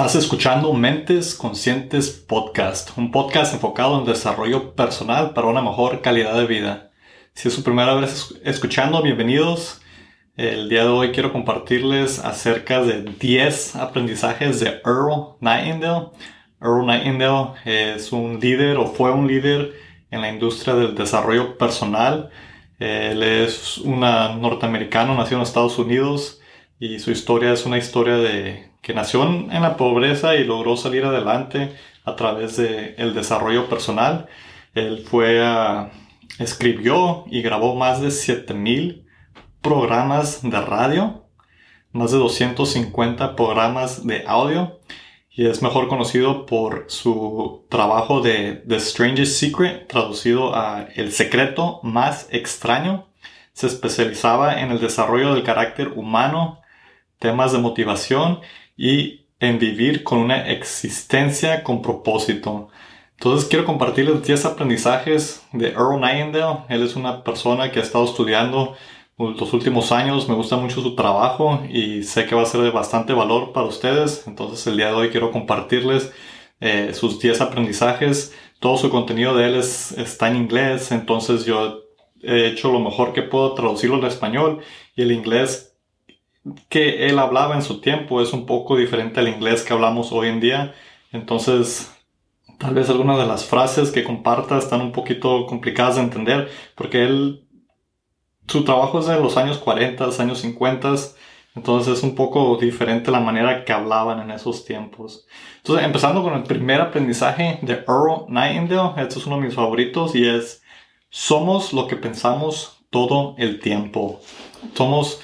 Estás escuchando Mentes Conscientes Podcast, un podcast enfocado en desarrollo personal para una mejor calidad de vida. Si es su primera vez escuchando, bienvenidos. El día de hoy quiero compartirles acerca de 10 aprendizajes de Earl Nightingale. Earl Nightingale es un líder o fue un líder en la industria del desarrollo personal. Él es un norteamericano, nació en Estados Unidos y su historia es una historia de que nació en la pobreza y logró salir adelante a través del el desarrollo personal. Él fue a, escribió y grabó más de 7000 programas de radio, más de 250 programas de audio y es mejor conocido por su trabajo de The Strangest Secret, traducido a El secreto más extraño. Se especializaba en el desarrollo del carácter humano, temas de motivación y en vivir con una existencia con propósito. Entonces quiero compartirles 10 aprendizajes de Earl Nightingale. Él es una persona que ha estado estudiando los últimos años. Me gusta mucho su trabajo y sé que va a ser de bastante valor para ustedes. Entonces el día de hoy quiero compartirles eh, sus 10 aprendizajes. Todo su contenido de él está en inglés. Entonces yo he hecho lo mejor que puedo traducirlo al español y el inglés que él hablaba en su tiempo es un poco diferente al inglés que hablamos hoy en día. Entonces, tal vez algunas de las frases que comparta están un poquito complicadas de entender porque él, su trabajo es de los años 40, años 50, entonces es un poco diferente la manera que hablaban en esos tiempos. Entonces, empezando con el primer aprendizaje de Earl Nightingale, este es uno de mis favoritos y es, somos lo que pensamos todo el tiempo. Somos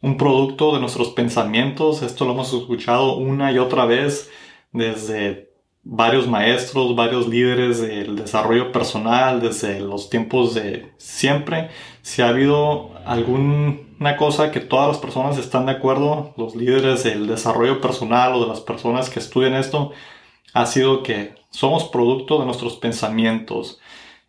un producto de nuestros pensamientos. Esto lo hemos escuchado una y otra vez desde varios maestros, varios líderes del desarrollo personal, desde los tiempos de siempre. Si ha habido alguna cosa que todas las personas están de acuerdo, los líderes del desarrollo personal o de las personas que estudian esto, ha sido que somos producto de nuestros pensamientos.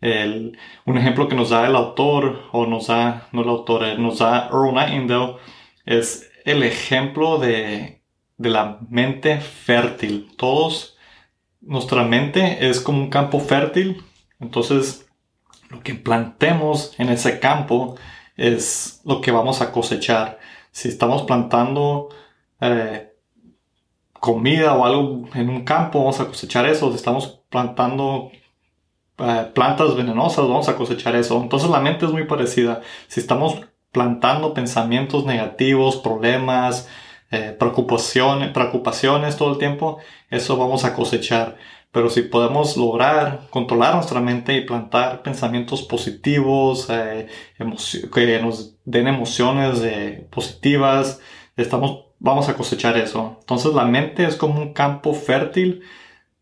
un ejemplo que nos da el autor, o nos da, no el autor, eh, nos da Earl Nightingale, es el ejemplo de, la mente fértil. Todos, nuestra mente es como un campo fértil. Entonces, lo que plantemos en ese campo es lo que vamos a cosechar. Si estamos plantando eh, comida o algo en un campo, vamos a cosechar eso. Si estamos plantando eh, plantas venenosas, vamos a cosechar eso. Entonces la mente es muy parecida. Si estamos plantando pensamientos negativos, problemas, eh, preocupaciones, preocupaciones todo el tiempo, eso vamos a cosechar. Pero si podemos lograr controlar nuestra mente y plantar pensamientos positivos, eh, que nos den emociones eh, positivas, estamos, vamos a cosechar eso. Entonces la mente es como un campo fértil.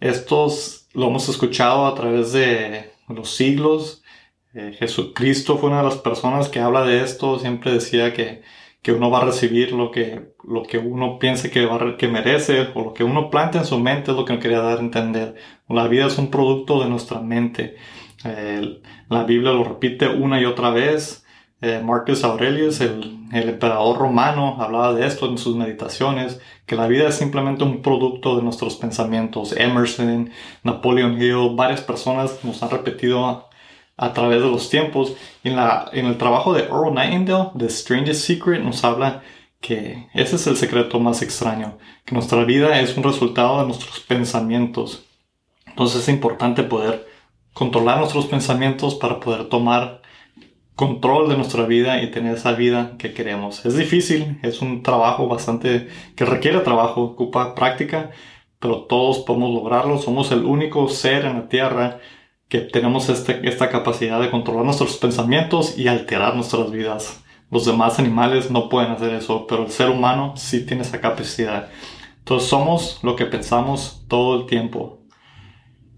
Estos lo hemos escuchado a través de los siglos eh, Jesucristo fue una de las personas que habla de esto, siempre decía que, que uno va a recibir lo que, lo que uno piense que, va, que merece o lo que uno planta en su mente es lo que no quería dar a entender. La vida es un producto de nuestra mente. la Biblia lo repite una y otra vez. Eh, Marcus Aurelius, el, el, emperador romano, hablaba de esto en sus meditaciones, que la vida es simplemente un producto de nuestros pensamientos. Emerson, Napoleon Hill, varias personas nos han repetido a través de los tiempos. En, la, en el trabajo de Earl Nightingale, The Strangest Secret, nos habla que ese es el secreto más extraño, que nuestra vida es un resultado de nuestros pensamientos. Entonces es importante poder controlar nuestros pensamientos para poder tomar control de nuestra vida y tener esa vida que queremos. Es difícil, es un trabajo bastante que requiere trabajo, ocupa práctica, pero todos podemos lograrlo. Somos el único ser en la tierra que tenemos este, esta capacidad de controlar nuestros pensamientos y alterar nuestras vidas. Los demás animales no pueden hacer eso, pero el ser humano sí tiene esa capacidad. Entonces somos lo que pensamos todo el tiempo.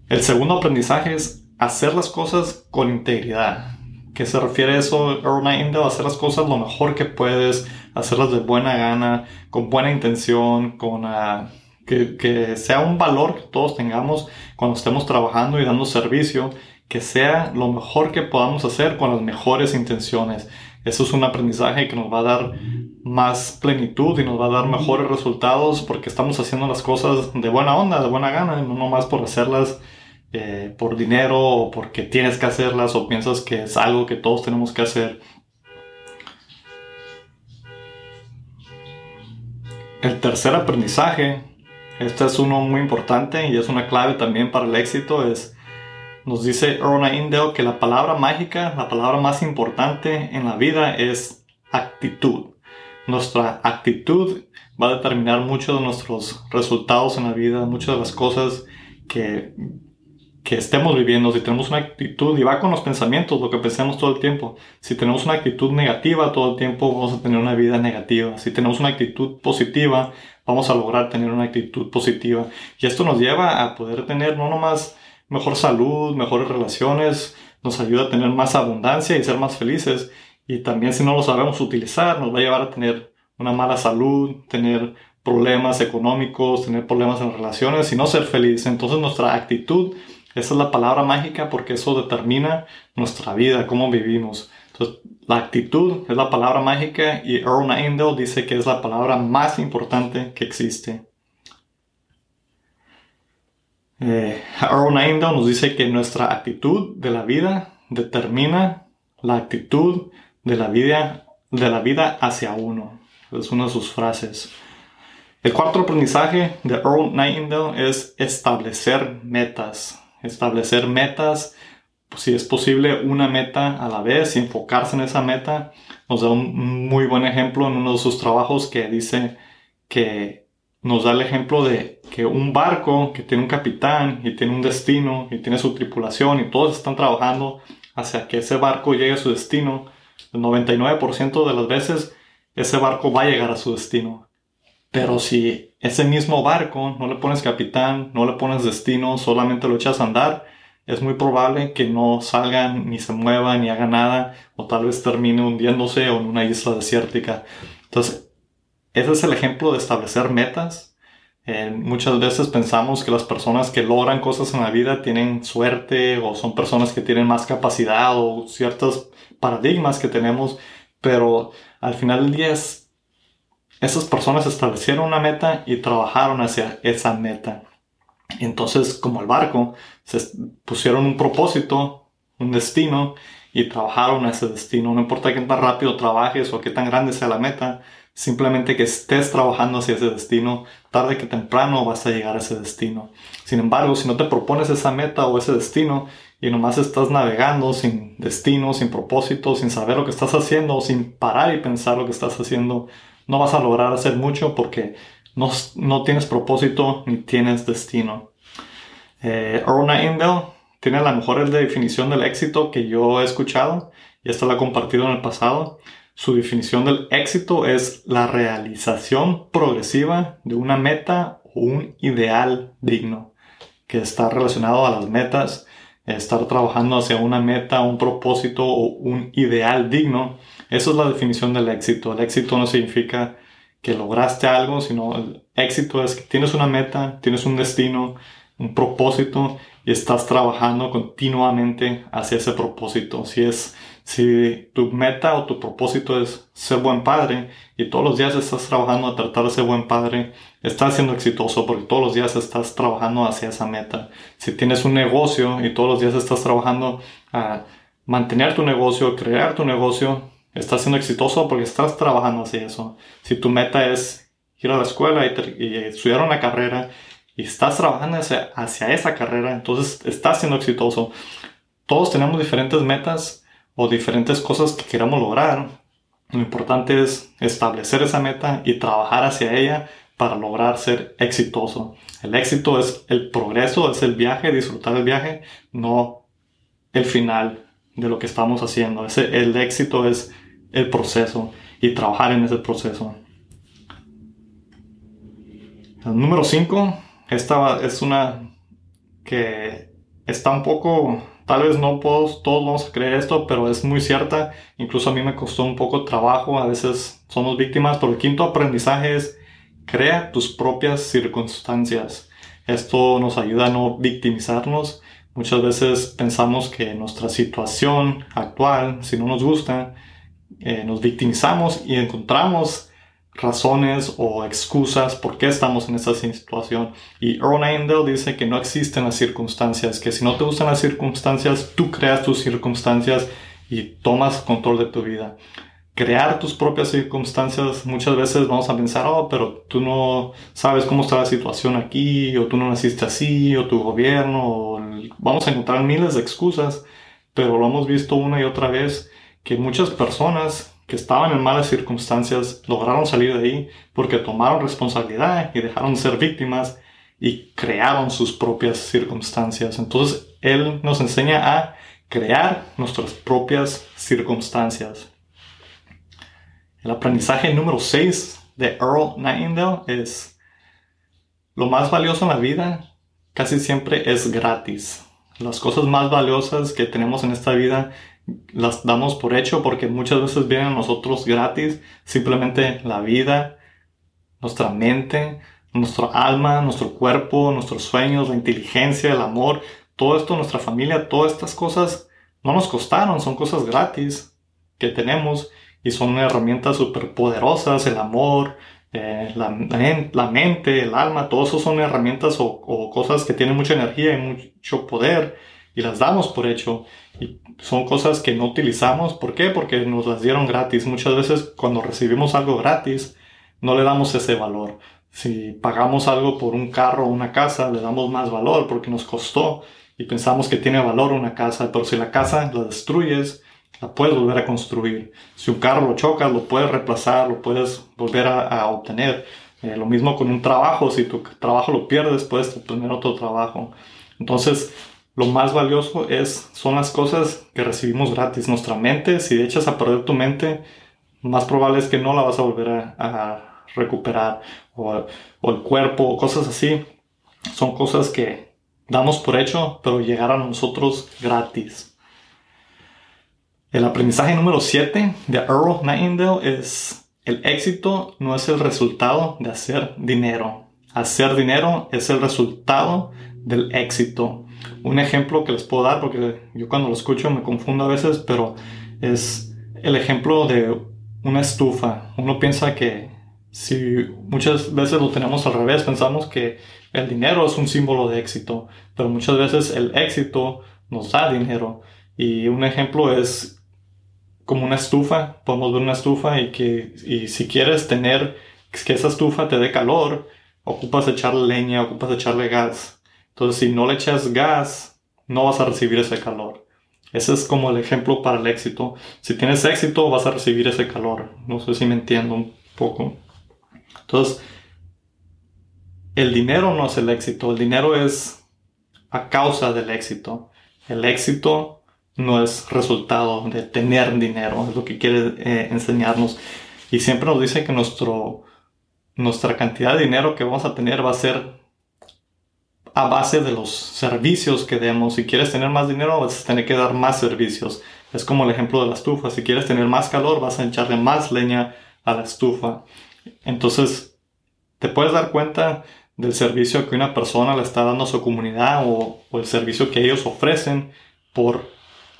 El segundo aprendizaje es hacer las cosas con integridad. ¿Qué se refiere a eso, Earl Nightingale? Hacer las cosas lo mejor que puedes, hacerlas de buena gana, con buena intención, con... Uh, que, sea un valor que todos tengamos cuando estemos trabajando y dando servicio, que sea lo mejor que podamos hacer con las mejores intenciones, Eso es un aprendizaje que nos va a dar más plenitud y nos va a dar mejores resultados porque estamos haciendo las cosas de buena onda, de buena gana, no nomás por hacerlas eh, por dinero o porque tienes que hacerlas o piensas que es algo que todos tenemos que hacer. El tercer aprendizaje, este es uno muy importante y es una clave también para el éxito, es nos dice Erna Indel que la palabra mágica, la palabra más importante en la vida es actitud. Nuestra actitud va a determinar mucho de nuestros resultados en la vida, muchas de las cosas que, que estemos viviendo. Si tenemos una actitud, y va con los pensamientos, lo que pensemos todo el tiempo. Si tenemos una actitud negativa todo el tiempo, vamos a tener una vida negativa. Si tenemos una actitud positiva, vamos a lograr tener una actitud positiva. Y esto nos lleva a poder tener no nomás mejor salud, mejores relaciones, nos ayuda a tener más abundancia y ser más felices. Y también si no lo sabemos utilizar, nos va a llevar a tener una mala salud, tener problemas económicos, tener problemas en relaciones y no ser feliz. Entonces nuestra actitud, esa es la palabra mágica porque eso determina nuestra vida, cómo vivimos. Entonces la actitud es la palabra mágica y Earl Indel dice que es la palabra más importante que existe. Eh, Aaron nos dice que nuestra actitud de la vida determina la actitud de la vida, de la vida hacia uno. Es una de sus frases. El cuarto aprendizaje de Earl Nightingale es establecer metas. Establecer metas, si es posible, una meta a la vez y enfocarse en esa meta. Nos da un muy buen ejemplo en uno de sus trabajos que dice que nos da el ejemplo de que un barco que tiene un capitán y tiene un destino y tiene su tripulación y todos están trabajando hacia que ese barco llegue a su destino, el 99% de las veces ese barco va a llegar a su destino. Pero si ese mismo barco no le pones capitán, no le pones destino, solamente lo echas a andar, es muy probable que no salgan ni se muevan ni hagan nada o tal vez termine hundiéndose o en una isla desértica. Entonces, ese es el ejemplo de establecer metas. Eh, muchas veces pensamos que las personas que logran cosas en la vida tienen suerte o son personas que tienen más capacidad o ciertos paradigmas que tenemos, pero al final del día es, esas personas establecieron una meta y trabajaron hacia esa meta. Entonces, como el barco, se pusieron un propósito, un destino y trabajaron a ese destino. No importa qué tan rápido trabajes o qué tan grande sea la meta, Simplemente que estés trabajando hacia ese destino, tarde que temprano vas a llegar a ese destino. Sin embargo, si no te propones esa meta o ese destino y nomás estás navegando sin destino, sin propósito, sin saber lo que estás haciendo, sin parar y pensar lo que estás haciendo, no vas a lograr hacer mucho porque no, no tienes propósito ni tienes destino. Eh, Indel tiene la mejor definición del éxito que yo he escuchado y esto la he compartido en el pasado. Su definición del éxito es la realización progresiva de una meta o un ideal digno, que está relacionado a las metas, estar trabajando hacia una meta, un propósito o un ideal digno. Esa es la definición del éxito. El éxito no significa que lograste algo, sino el éxito es que tienes una meta, tienes un destino, un propósito y estás trabajando continuamente hacia ese propósito. Si es si tu meta o tu propósito es ser buen padre y todos los días estás trabajando a tratar de ser buen padre, estás siendo exitoso porque todos los días estás trabajando hacia esa meta. Si tienes un negocio y todos los días estás trabajando a mantener tu negocio, crear tu negocio, estás siendo exitoso porque estás trabajando hacia eso. Si tu meta es ir a la escuela y, estudiar una carrera y estás trabajando hacia, esa carrera, entonces estás siendo exitoso. Todos tenemos diferentes metas o diferentes cosas que queramos lograr, lo importante es establecer esa meta y trabajar hacia ella para lograr ser exitoso. El éxito es el progreso, es el viaje, disfrutar el viaje, no el final de lo que estamos haciendo. El éxito es el proceso y trabajar en ese proceso. Número 5, esta es una que está un poco Tal vez no todos, todos vamos a creer esto, pero es muy cierta. Incluso a mí me costó un poco trabajo. A veces somos víctimas. Pero el quinto aprendizaje es crea tus propias circunstancias. Esto nos ayuda a no victimizarnos. Muchas veces pensamos que nuestra situación actual, si no nos gusta, eh, nos victimizamos y encontramos razones o excusas por qué estamos en esta situación. Y Earl Nightingale dice que no existen las circunstancias, que si no te gustan las circunstancias, tú creas tus circunstancias y tomas control de tu vida. Crear tus propias circunstancias, muchas veces vamos a pensar, oh, pero tú no sabes cómo está la situación aquí, o tú no naciste así, o tu gobierno, o vamos a encontrar miles de excusas, pero lo hemos visto una y otra vez que muchas personas que estaban en malas circunstancias lograron salir de ahí porque tomaron responsabilidad y dejaron de ser víctimas y crearon sus propias circunstancias. Entonces, Él nos enseña a crear nuestras propias circunstancias. El aprendizaje número 6 de Earl Nightingale es lo más valioso en la vida casi siempre es gratis. Las cosas más valiosas que tenemos en esta vida las damos por hecho porque muchas veces vienen a nosotros gratis. Simplemente la vida, nuestra mente, nuestro alma, nuestro cuerpo, nuestros sueños, la inteligencia, el amor, todo esto, nuestra familia, todas estas cosas no nos costaron, son cosas gratis que tenemos y son herramientas súper poderosas, el amor, eh, la, mente, el alma, todo eso son herramientas o cosas que tienen mucha energía y mucho poder y las damos por hecho. Y son cosas que no utilizamos. ¿Por qué? Porque nos las dieron gratis. Muchas veces cuando recibimos algo gratis, no le damos ese valor. Si pagamos algo por un carro o una casa, le damos más valor porque nos costó y pensamos que tiene valor una casa. Pero si la casa la destruyes, la puedes volver a construir. Si un carro lo chocas, lo puedes reemplazar, lo puedes volver a, obtener. Eh, lo mismo con un trabajo. Si tu trabajo lo pierdes, puedes obtener otro trabajo. Entonces, lo más valioso es, son las cosas que recibimos gratis. Nuestra mente, si echas a perder tu mente, más probable es que no la vas a volver a, recuperar. O, o, el cuerpo, cosas así. Son cosas que damos por hecho, pero llegaron a nosotros gratis. El aprendizaje número 7 de Earl Nightingale es el éxito no es el resultado de hacer dinero. Hacer dinero es el resultado del éxito. Un ejemplo que les puedo dar, porque yo cuando lo escucho me confundo a veces, pero es el ejemplo de una estufa. Uno piensa que si muchas veces lo tenemos al revés, pensamos que el dinero es un símbolo de éxito, pero muchas veces el éxito nos da dinero. Y un ejemplo es como una estufa, podemos ver una estufa y que y si quieres tener que esa estufa te dé calor, ocupas echarle leña, ocupas echarle gas. Entonces, si no le echas gas, no vas a recibir ese calor. Ese es como el ejemplo para el éxito. Si tienes éxito, vas a recibir ese calor. No sé si me entiendo un poco. Entonces, el dinero no es el éxito. El dinero es a causa del éxito. El éxito no es resultado de tener dinero. Es lo que quiere eh, enseñarnos. Y siempre nos dice que nuestro, nuestra cantidad de dinero que vamos a tener va a ser a base de los servicios que demos. Si quieres tener más dinero, vas a tener que dar más servicios. Es como el ejemplo de la estufa. Si quieres tener más calor, vas a echarle más leña a la estufa. Entonces, te puedes dar cuenta del servicio que una persona le está dando a su comunidad o, el servicio que ellos ofrecen por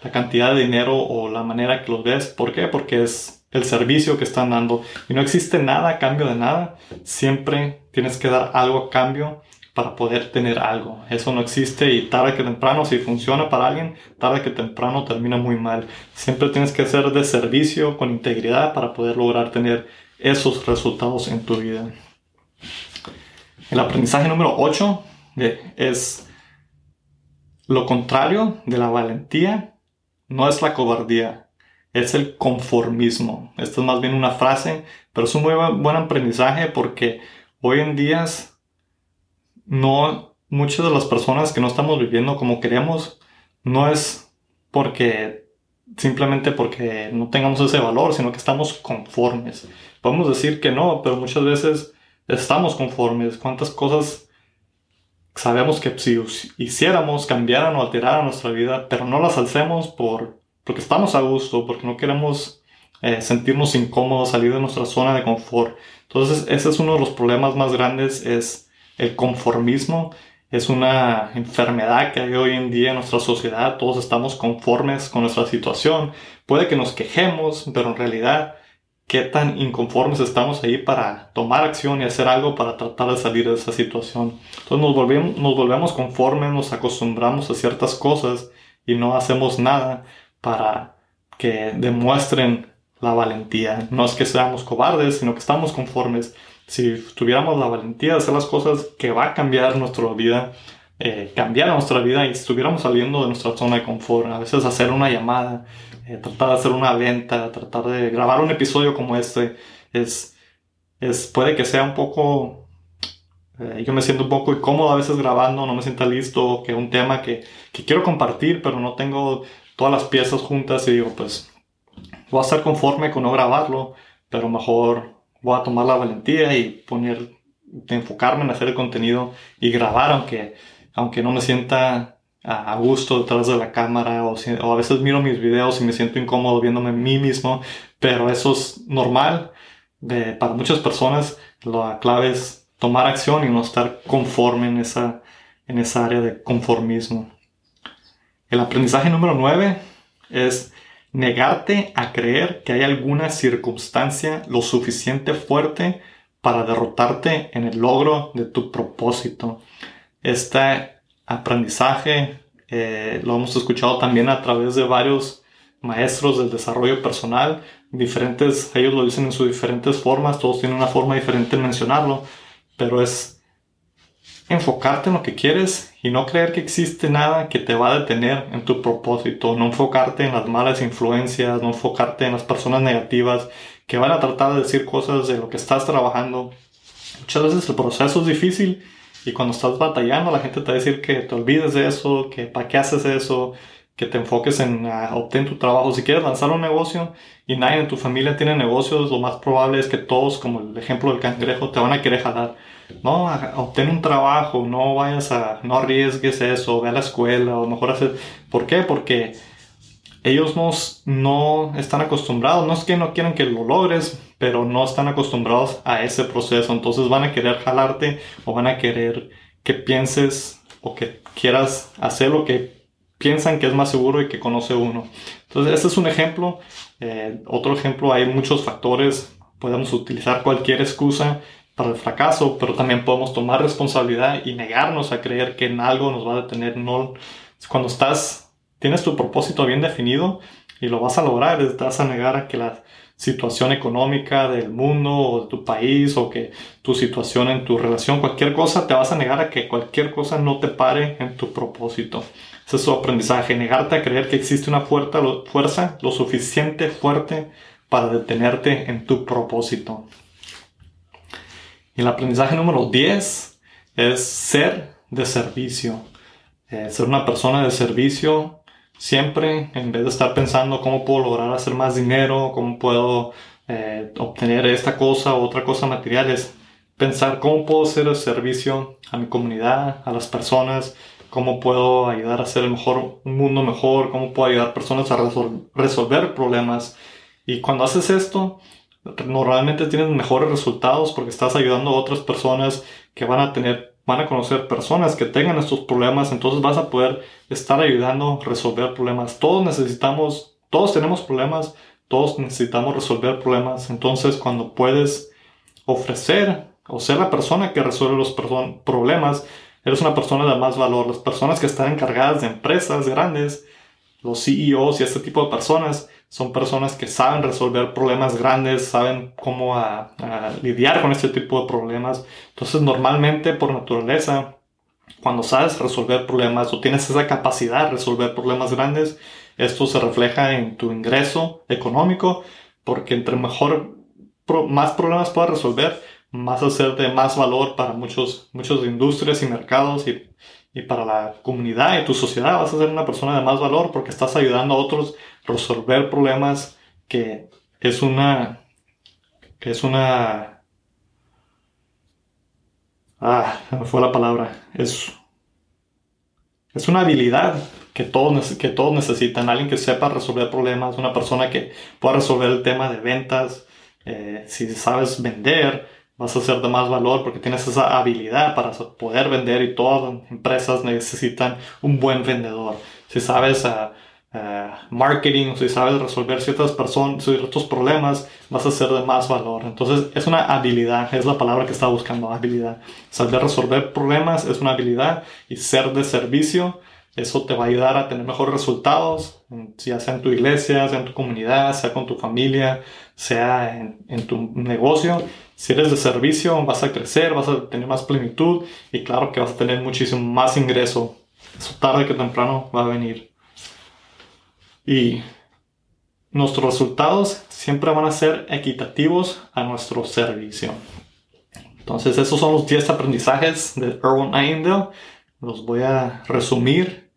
la cantidad de dinero o la manera que los ves. ¿Por qué? Porque es el servicio que están dando. Y no existe nada a cambio de nada. Siempre tienes que dar algo a cambio para poder tener algo. Eso no existe y tarde que temprano, si funciona para alguien, tarde que temprano termina muy mal. Siempre tienes que hacer de servicio con integridad para poder lograr tener esos resultados en tu vida. El aprendizaje número 8 es lo contrario de la valentía, no es la cobardía, es el conformismo. Esto es más bien una frase, pero es un muy buen aprendizaje porque hoy en día no, muchas de las personas que no estamos viviendo como queremos, no es porque simplemente porque no tengamos ese valor, sino que estamos conformes. Podemos decir que no, pero muchas veces estamos conformes. ¿Cuántas cosas sabemos que si hiciéramos, cambiaran o alteraran nuestra vida, pero no las hacemos por, porque estamos a gusto, porque no queremos eh, sentirnos incómodos, salir de nuestra zona de confort. Entonces, ese es uno de los problemas más grandes, es el conformismo es una enfermedad que hay hoy en día en nuestra sociedad. Todos estamos conformes con nuestra situación. Puede que nos quejemos, pero en realidad, ¿qué tan inconformes estamos ahí para tomar acción y hacer algo para tratar de salir de esa situación? Entonces nos volvemos, nos volvemos conformes, nos acostumbramos a ciertas cosas y no hacemos nada para que demuestren la valentía. No es que seamos cobardes, sino que estamos conformes. Si tuviéramos la valentía de hacer las cosas que va a cambiar nuestra vida, eh, cambiar nuestra vida y estuviéramos saliendo de nuestra zona de confort, a veces hacer una llamada, eh, tratar de hacer una venta, tratar de grabar un episodio como este, es, es puede que sea un poco, eh, yo me siento un poco incómodo a veces grabando, no me siento listo, que un tema que, que quiero compartir, pero no tengo todas las piezas juntas y digo, pues voy a estar conforme con no grabarlo, pero mejor voy a tomar la valentía y poner, enfocarme en hacer el contenido y grabar, aunque, aunque no me sienta a gusto detrás de la cámara o, a veces miro mis videos y me siento incómodo viéndome a mí mismo, pero eso es normal. para muchas personas la clave es tomar acción y no estar conforme en esa, en esa área de conformismo. El aprendizaje número 9 es negarte a creer que hay alguna circunstancia lo suficiente fuerte para derrotarte en el logro de tu propósito. Este aprendizaje eh, lo hemos escuchado también a través de varios maestros del desarrollo personal, diferentes, ellos lo dicen en sus diferentes formas, todos tienen una forma diferente de mencionarlo, pero es enfocarte en lo que quieres y no creer que existe nada que te va a detener en tu propósito, no enfocarte en las malas influencias, no enfocarte en las personas negativas que van a tratar de decir cosas de lo que estás trabajando. Muchas veces el proceso es difícil y cuando estás batallando la gente te va a decir que te olvides de eso, que para qué haces eso, que te enfoques en uh, obtener tu trabajo. Si quieres lanzar un negocio y nadie en tu familia tiene negocios, lo más probable es que todos, como el ejemplo del cangrejo, te van a querer jalar no, obtén un trabajo, no vayas a, no arriesgues eso, ve a la escuela, o mejor hacer, ¿por qué? Porque ellos no, no están acostumbrados, no es que no quieran que lo logres, pero no están acostumbrados a ese proceso, entonces van a querer jalarte o van a querer que pienses o que quieras hacer lo que piensan que es más seguro y que conoce uno. Entonces, este es un ejemplo. Eh, otro ejemplo, hay muchos factores. Podemos utilizar cualquier excusa para el fracaso, pero también podemos tomar responsabilidad y negarnos a creer que en algo nos va a detener. No, cuando estás, tienes tu propósito bien definido y lo vas a lograr, te vas a negar a que la situación económica del mundo o de tu país o que tu situación en tu relación, cualquier cosa, te vas a negar a que cualquier cosa no te pare en tu propósito. Es su aprendizaje, negarte a creer que existe una fuerza, fuerza lo suficiente fuerte para detenerte en tu propósito. Y el aprendizaje número 10 es ser de servicio. Eh, ser una persona de servicio siempre, en vez de estar pensando cómo puedo lograr hacer más dinero, cómo puedo eh, obtener esta cosa o otra cosa material, es pensar cómo puedo ser de servicio a mi comunidad, a las personas, cómo puedo ayudar a hacer mejor, un mundo mejor, cómo puedo ayudar a personas a resolver problemas. Y cuando haces esto, normalmente tienes mejores resultados porque estás ayudando a otras personas que van a tener, van a conocer personas que tengan estos problemas, entonces vas a poder estar ayudando a resolver problemas. Todos necesitamos, todos tenemos problemas, todos necesitamos resolver problemas, entonces cuando puedes ofrecer o ser la persona que resuelve los problemas, eres una persona de más valor. Las personas que están encargadas de empresas grandes, los CEOs y este tipo de personas, son personas que saben resolver problemas grandes, saben cómo lidiar con este tipo de problemas. Entonces, normalmente, por naturaleza, cuando sabes resolver problemas o tienes esa capacidad de resolver problemas grandes, esto se refleja en tu ingreso económico, porque entre mejor, más problemas puedas resolver, más hacer de más valor para muchos, muchas industrias y mercados y, y para la comunidad y tu sociedad. Vas a ser una persona de más valor porque estás ayudando a otros resolver problemas que es una que es una ah fue la palabra es es una habilidad que todos, que todos necesitan alguien que sepa resolver problemas una persona que pueda resolver el tema de ventas eh, si sabes vender vas a ser de más valor porque tienes esa habilidad para poder vender y todas las empresas necesitan un buen vendedor. Si sabes uh, uh, marketing, si sabes resolver ciertas personas, ciertos problemas, vas a ser de más valor. Entonces es una habilidad, es la palabra que está buscando, habilidad. Saber resolver problemas es una habilidad y ser de servicio eso te va a ayudar a tener mejores resultados, ya sea en tu iglesia, sea en tu comunidad, sea con tu familia, sea en, tu negocio. Si eres de servicio, vas a crecer, vas a tener más plenitud y claro que vas a tener muchísimo más ingreso. Eso tarde que temprano va a venir. Y nuestros resultados siempre van a ser equitativos a nuestro servicio. Entonces, esos son los 10 aprendizajes de Erwin Ayendale los voy a resumir.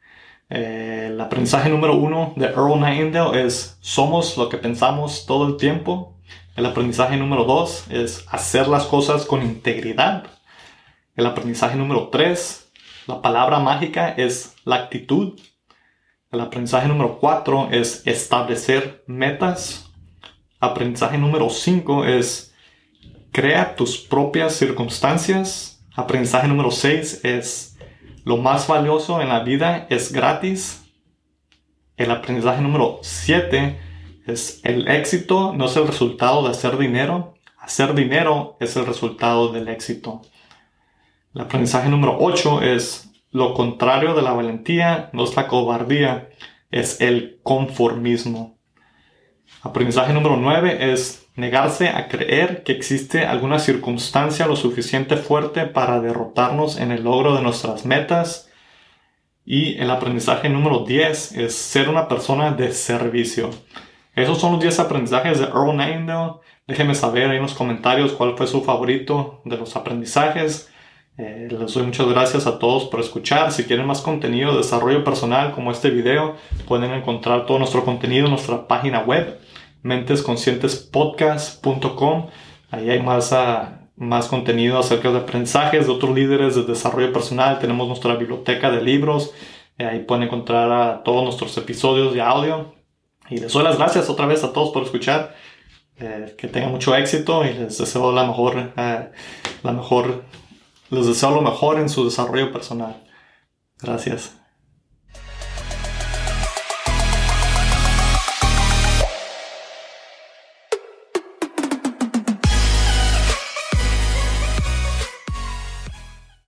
Eh, el aprendizaje número uno de Earl Nightingale es somos lo que pensamos todo el tiempo. El aprendizaje número dos es hacer las cosas con integridad. El aprendizaje número tres, la palabra mágica es la actitud. El aprendizaje número cuatro es establecer metas. Aprendizaje número cinco es crea tus propias circunstancias. Aprendizaje número seis es lo más valioso en la vida es gratis. El aprendizaje número 7 es el éxito no es el resultado de hacer dinero. Hacer dinero es el resultado del éxito. El aprendizaje número 8 es lo contrario de la valentía, no es la cobardía, es el conformismo. Aprendizaje número 9 es Negarse a creer que existe alguna circunstancia lo suficiente fuerte para derrotarnos en el logro de nuestras metas. Y el aprendizaje número 10 es ser una persona de servicio. Esos son los 10 aprendizajes de Earl Nightingale. Déjenme saber en los comentarios cuál fue su favorito de los aprendizajes. Eh, les doy muchas gracias a todos por escuchar. Si quieren más contenido de desarrollo personal como este video, pueden encontrar todo nuestro contenido en nuestra página web mentesconscientespodcast.com. Ahí hay más, ah, más contenido acerca de aprendizajes de otros líderes de desarrollo personal. Tenemos nuestra biblioteca de libros. ahí pueden encontrar a todos nuestros episodios de audio. Y les doy las gracias otra vez a todos por escuchar. Eh, que tengan mucho éxito y les deseo la mejor, eh, la mejor, les deseo lo mejor en su desarrollo personal. Gracias.